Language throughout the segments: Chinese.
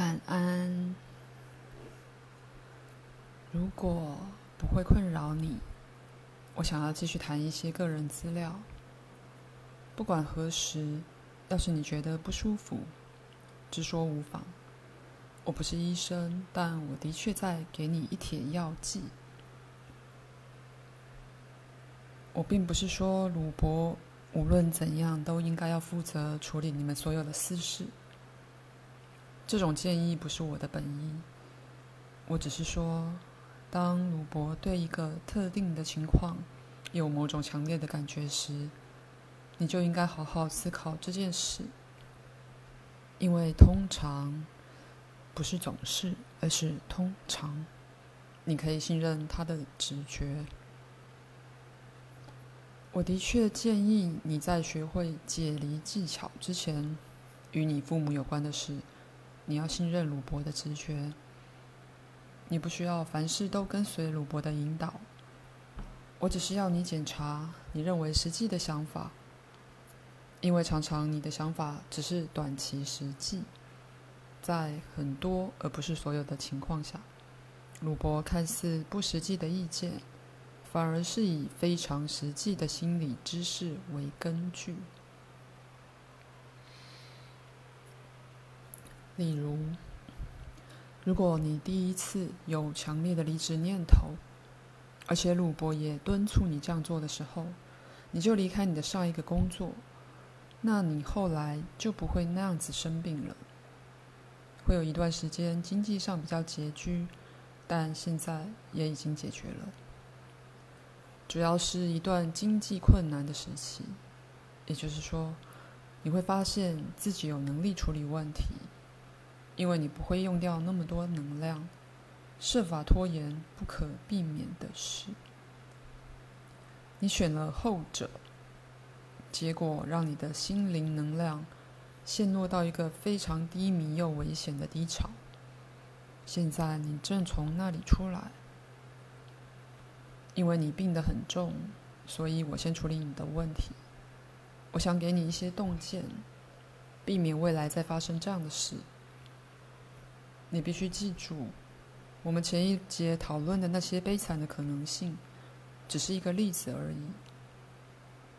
晚安。如果不会困扰你，我想要继续谈一些个人资料。不管何时，要是你觉得不舒服，直说无妨。我不是医生，但我的确在给你一帖药剂。我并不是说鲁伯无论怎样都应该要负责处理你们所有的私事。这种建议不是我的本意。我只是说，当鲁伯对一个特定的情况有某种强烈的感觉时，你就应该好好思考这件事。因为通常，不是总是，而是通常，你可以信任他的直觉。我的确建议你在学会解离技巧之前，与你父母有关的事。你要信任鲁伯的直觉，你不需要凡事都跟随鲁伯的引导。我只是要你检查你认为实际的想法，因为常常你的想法只是短期实际，在很多而不是所有的情况下，鲁伯看似不实际的意见，反而是以非常实际的心理知识为根据。例如，如果你第一次有强烈的离职念头，而且鲁伯也敦促你这样做的时候，你就离开你的上一个工作，那你后来就不会那样子生病了。会有一段时间经济上比较拮据，但现在也已经解决了。主要是一段经济困难的时期，也就是说，你会发现自己有能力处理问题。因为你不会用掉那么多能量，设法拖延不可避免的事。你选了后者，结果让你的心灵能量陷落到一个非常低迷又危险的低潮。现在你正从那里出来，因为你病得很重，所以我先处理你的问题。我想给你一些洞见，避免未来再发生这样的事。你必须记住，我们前一节讨论的那些悲惨的可能性，只是一个例子而已，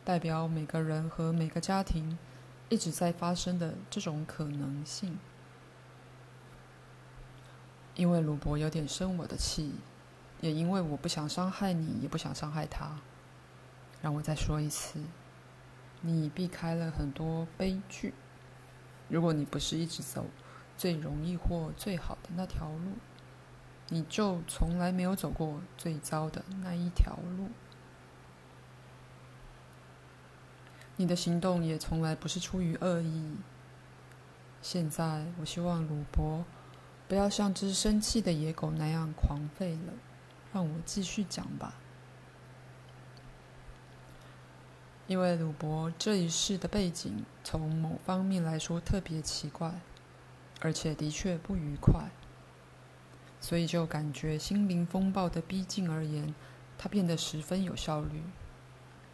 代表每个人和每个家庭一直在发生的这种可能性。因为鲁伯有点生我的气，也因为我不想伤害你，也不想伤害他。让我再说一次，你避开了很多悲剧。如果你不是一直走。最容易或最好的那条路，你就从来没有走过最糟的那一条路。你的行动也从来不是出于恶意。现在，我希望鲁伯不要像只生气的野狗那样狂吠了。让我继续讲吧。因为鲁伯这一世的背景，从某方面来说特别奇怪。而且的确不愉快，所以就感觉心灵风暴的逼近而言，他变得十分有效率，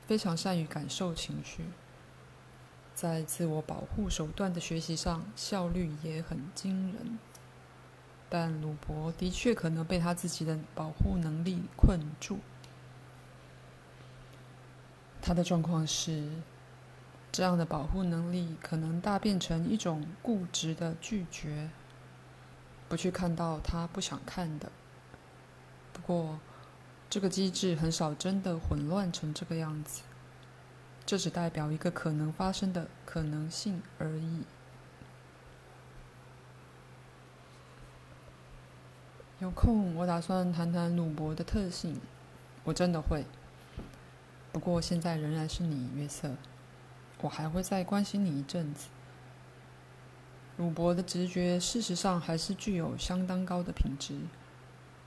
非常善于感受情绪，在自我保护手段的学习上效率也很惊人。但鲁伯的确可能被他自己的保护能力困住。他的状况是。这样的保护能力可能大变成一种固执的拒绝，不去看到他不想看的。不过，这个机制很少真的混乱成这个样子，这只代表一个可能发生的可能性而已。有空，我打算谈谈鲁伯的特性，我真的会。不过现在仍然是你，约瑟。我还会再关心你一阵子。鲁伯的直觉事实上还是具有相当高的品质，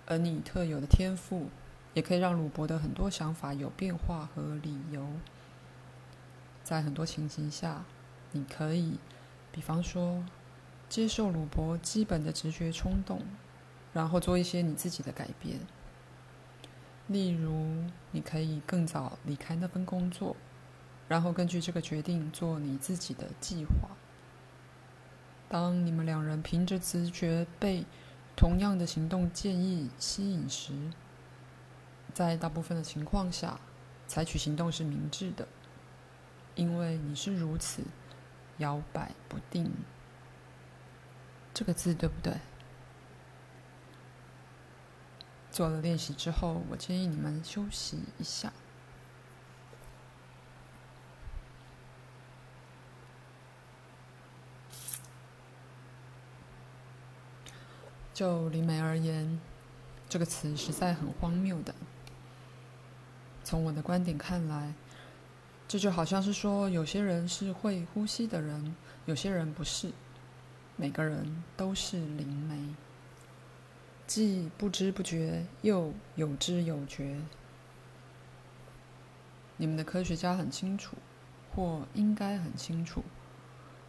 而你特有的天赋也可以让鲁伯的很多想法有变化和理由。在很多情形下，你可以，比方说，接受鲁伯基本的直觉冲动，然后做一些你自己的改变。例如，你可以更早离开那份工作。然后根据这个决定做你自己的计划。当你们两人凭着直觉被同样的行动建议吸引时，在大部分的情况下，采取行动是明智的，因为你是如此摇摆不定。这个字对不对？做了练习之后，我建议你们休息一下。就灵媒而言，这个词实在很荒谬的。从我的观点看来，这就好像是说，有些人是会呼吸的人，有些人不是。每个人都是灵媒，既不知不觉，又有知有觉。你们的科学家很清楚，或应该很清楚，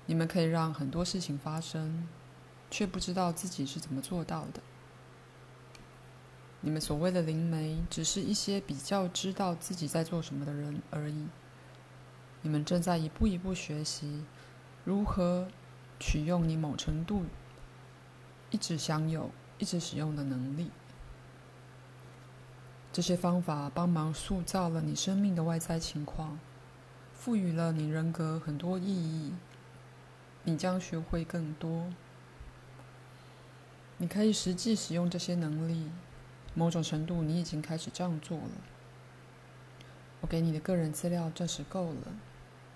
你们可以让很多事情发生。却不知道自己是怎么做到的。你们所谓的灵媒，只是一些比较知道自己在做什么的人而已。你们正在一步一步学习如何取用你某程度一直享有、一直使用的能力。这些方法帮忙塑造了你生命的外在情况，赋予了你人格很多意义。你将学会更多。你可以实际使用这些能力，某种程度你已经开始这样做了。我给你的个人资料暂时够了，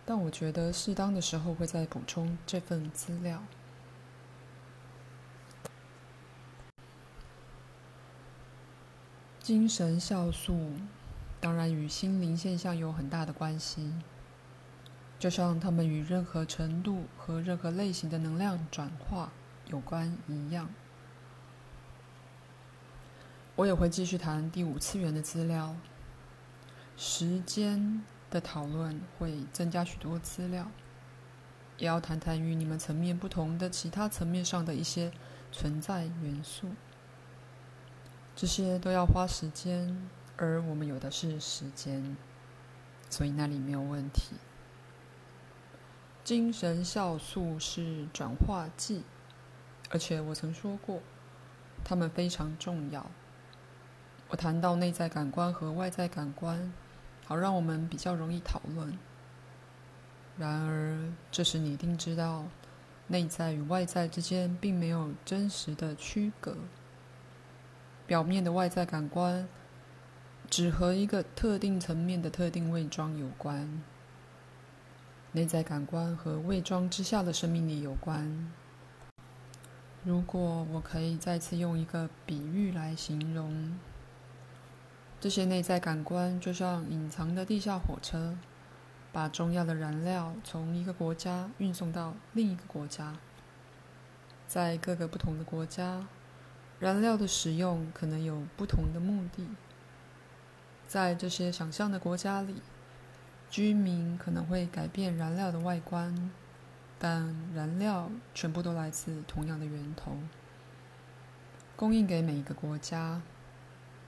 但我觉得适当的时候会再补充这份资料。精神酵素当然与心灵现象有很大的关系，就像它们与任何程度和任何类型的能量转化有关一样。我也会继续谈第五次元的资料，时间的讨论会增加许多资料，也要谈谈与你们层面不同的其他层面上的一些存在元素，这些都要花时间，而我们有的是时间，所以那里没有问题。精神酵素是转化剂，而且我曾说过，它们非常重要。我谈到内在感官和外在感官，好让我们比较容易讨论。然而，这时你一定知道，内在与外在之间并没有真实的区隔。表面的外在感官只和一个特定层面的特定伪装有关，内在感官和伪装之下的生命力有关。如果我可以再次用一个比喻来形容。这些内在感官就像隐藏的地下火车，把重要的燃料从一个国家运送到另一个国家。在各个不同的国家，燃料的使用可能有不同的目的。在这些想象的国家里，居民可能会改变燃料的外观，但燃料全部都来自同样的源头，供应给每一个国家。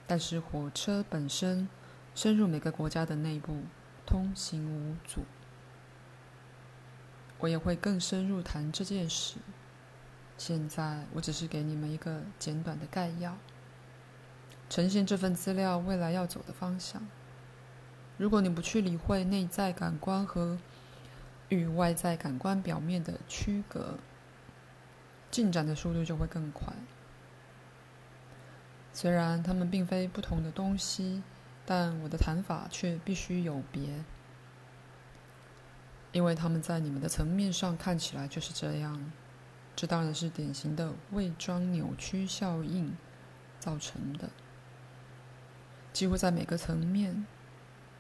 但是火车本身深入每个国家的内部，通行无阻。我也会更深入谈这件事。现在我只是给你们一个简短的概要，呈现这份资料未来要走的方向。如果你不去理会内在感官和与外在感官表面的区隔，进展的速度就会更快。虽然它们并非不同的东西，但我的谈法却必须有别，因为它们在你们的层面上看起来就是这样。这当然是典型的伪装扭曲效应造成的，几乎在每个层面、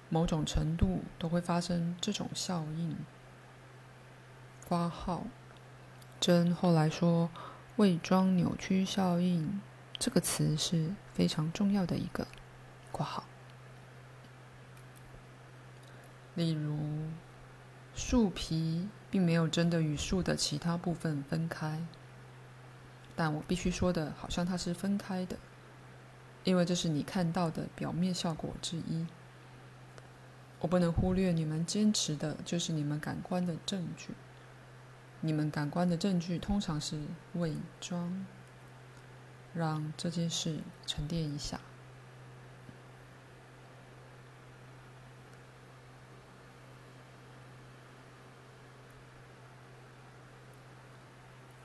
某种程度都会发生这种效应。括号，真后来说，伪装扭曲效应。这个词是非常重要的一个括号。例如，树皮并没有真的与树的其他部分分开，但我必须说的，好像它是分开的，因为这是你看到的表面效果之一。我不能忽略你们坚持的就是你们感官的证据。你们感官的证据通常是伪装。让这件事沉淀一下。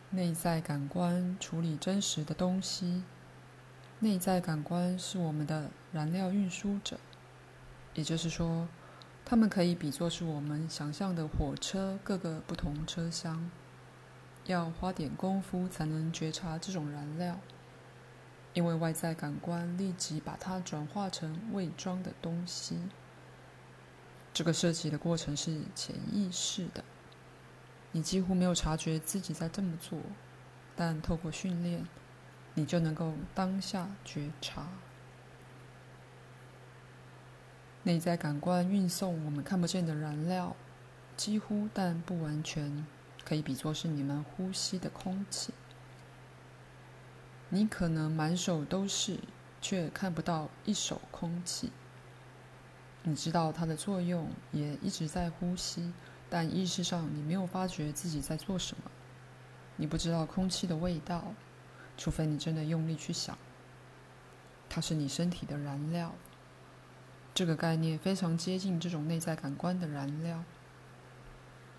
内在感官处理真实的东西。内在感官是我们的燃料运输者，也就是说，它们可以比作是我们想象的火车各个不同车厢。要花点功夫才能觉察这种燃料。因为外在感官立即把它转化成伪装的东西，这个设计的过程是潜意识的，你几乎没有察觉自己在这么做，但透过训练，你就能够当下觉察。内在感官运送我们看不见的燃料，几乎但不完全，可以比作是你们呼吸的空气。你可能满手都是，却看不到一手空气。你知道它的作用，也一直在呼吸，但意识上你没有发觉自己在做什么。你不知道空气的味道，除非你真的用力去想。它是你身体的燃料。这个概念非常接近这种内在感官的燃料。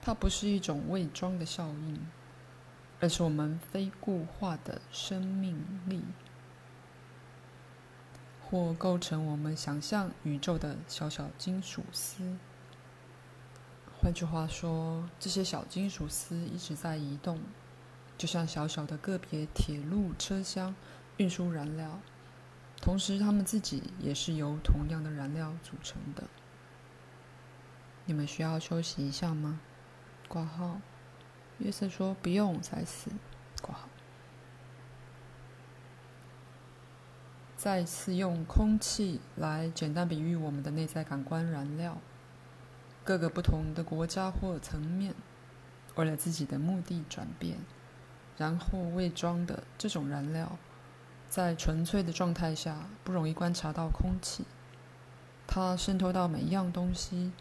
它不是一种伪装的效应。而是我们非固化的生命力，或构成我们想象宇宙的小小金属丝。换句话说，这些小金属丝一直在移动，就像小小的个别铁路车厢运输燃料，同时它们自己也是由同样的燃料组成的。你们需要休息一下吗？挂号。约瑟说：“不用，才死。”挂号。再次用空气来简单比喻我们的内在感官燃料。各个不同的国家或层面，为了自己的目的转变，然后伪装的这种燃料，在纯粹的状态下不容易观察到空气。它渗透到每一样东西，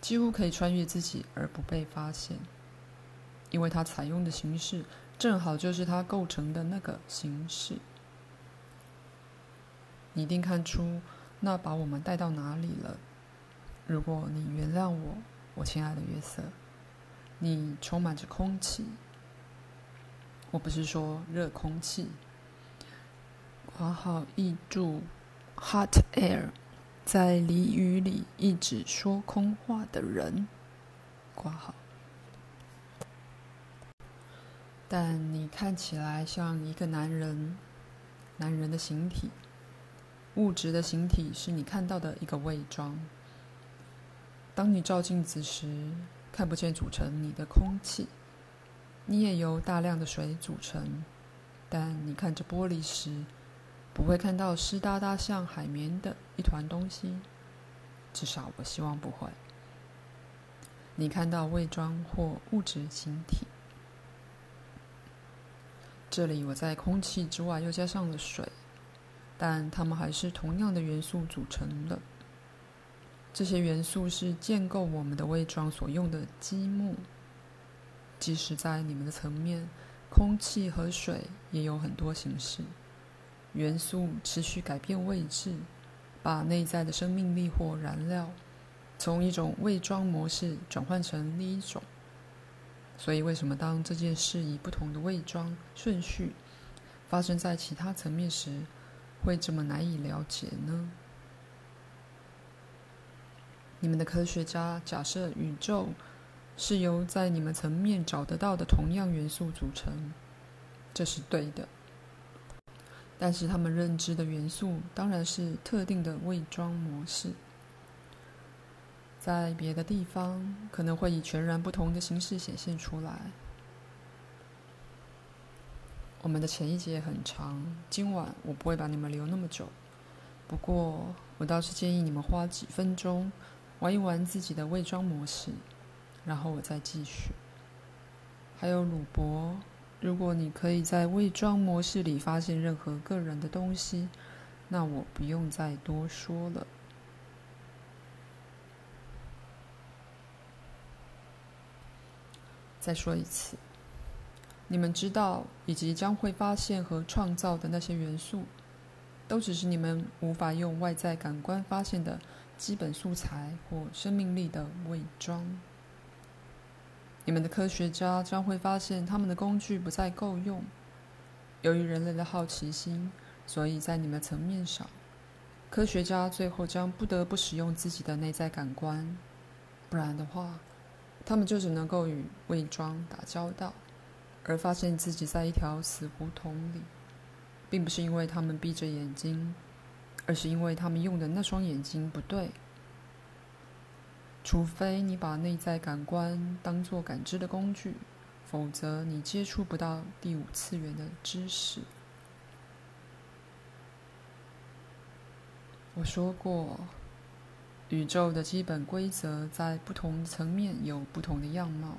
几乎可以穿越自己而不被发现。因为它采用的形式正好就是它构成的那个形式，你一定看出那把我们带到哪里了。如果你原谅我，我亲爱的约瑟，你充满着空气。我不是说热空气。括号译注，hot air，在俚语里一直说空话的人。括号。但你看起来像一个男人，男人的形体，物质的形体是你看到的一个伪装。当你照镜子时，看不见组成你的空气，你也由大量的水组成。但你看着玻璃时，不会看到湿哒哒像海绵的一团东西，至少我希望不会。你看到伪装或物质形体。这里我在空气之外又加上了水，但它们还是同样的元素组成的。这些元素是建构我们的伪装所用的积木。即使在你们的层面，空气和水也有很多形式。元素持续改变位置，把内在的生命力或燃料从一种伪装模式转换成另一种。所以，为什么当这件事以不同的伪装顺序发生在其他层面时，会这么难以了解呢？你们的科学家假设宇宙是由在你们层面找得到的同样元素组成，这是对的。但是，他们认知的元素当然是特定的伪装模式。在别的地方，可能会以全然不同的形式显现出来。我们的前一节很长，今晚我不会把你们留那么久。不过，我倒是建议你们花几分钟玩一玩自己的伪装模式，然后我再继续。还有鲁伯，如果你可以在伪装模式里发现任何个人的东西，那我不用再多说了。再说一次，你们知道以及将会发现和创造的那些元素，都只是你们无法用外在感官发现的基本素材或生命力的伪装。你们的科学家将会发现他们的工具不再够用。由于人类的好奇心，所以在你们层面上，科学家最后将不得不使用自己的内在感官，不然的话，他们就只能够与伪装打交道，而发现自己在一条死胡同里。并不是因为他们闭着眼睛，而是因为他们用的那双眼睛不对。除非你把内在感官当作感知的工具，否则你接触不到第五次元的知识。我说过，宇宙的基本规则在不同层面有不同的样貌。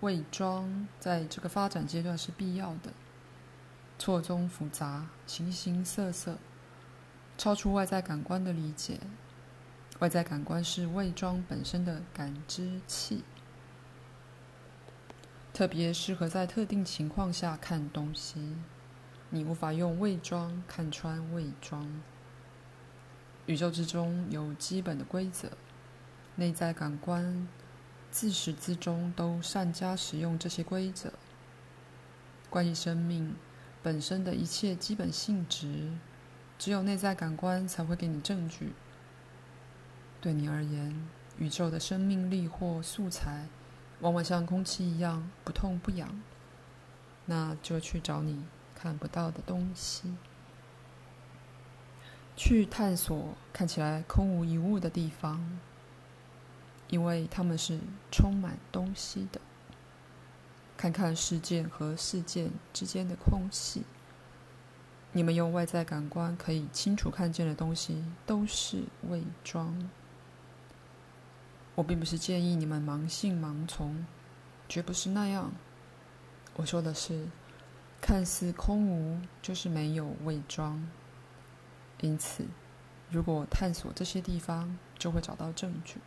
伪装在这个发展阶段是必要的。错综复杂，形形色色，超出外在感官的理解。外在感官是伪装本身的感知器，特别适合在特定情况下看东西。你无法用伪装看穿伪装。宇宙之中有基本的规则，内在感官自始至终都善加使用这些规则。关于生命。本身的一切基本性质，只有内在感官才会给你证据。对你而言，宇宙的生命力或素材，往往像空气一样不痛不痒。那就去找你看不到的东西，去探索看起来空无一物的地方，因为它们是充满东西的。看看事件和事件之间的空隙。你们用外在感官可以清楚看见的东西，都是伪装。我并不是建议你们盲信盲从，绝不是那样。我说的是，看似空无，就是没有伪装。因此，如果探索这些地方，就会找到证据。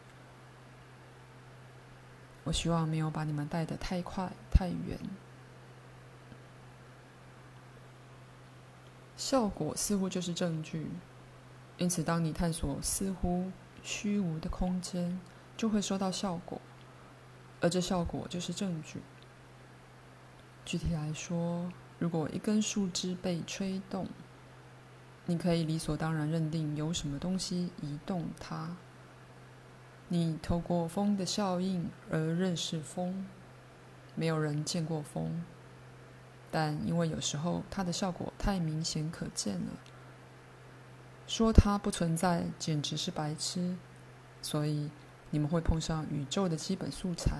我希望没有把你们带得太快太远。效果似乎就是证据，因此当你探索似乎虚无的空间，就会收到效果，而这效果就是证据。具体来说，如果一根树枝被吹动，你可以理所当然认定有什么东西移动它。你透过风的效应而认识风，没有人见过风，但因为有时候它的效果太明显可见了，说它不存在简直是白痴。所以你们会碰上宇宙的基本素材，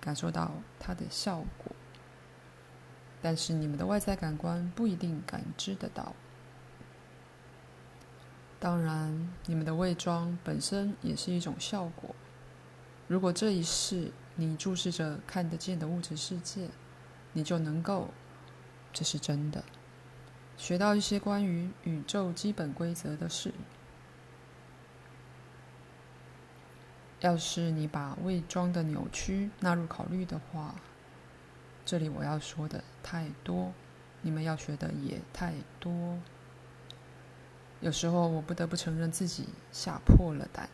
感受到它的效果，但是你们的外在感官不一定感知得到。当然，你们的伪装本身也是一种效果。如果这一世你注视着看得见的物质世界，你就能够，这是真的，学到一些关于宇宙基本规则的事。要是你把伪装的扭曲纳入考虑的话，这里我要说的太多，你们要学的也太多。有时候我不得不承认自己吓破了胆。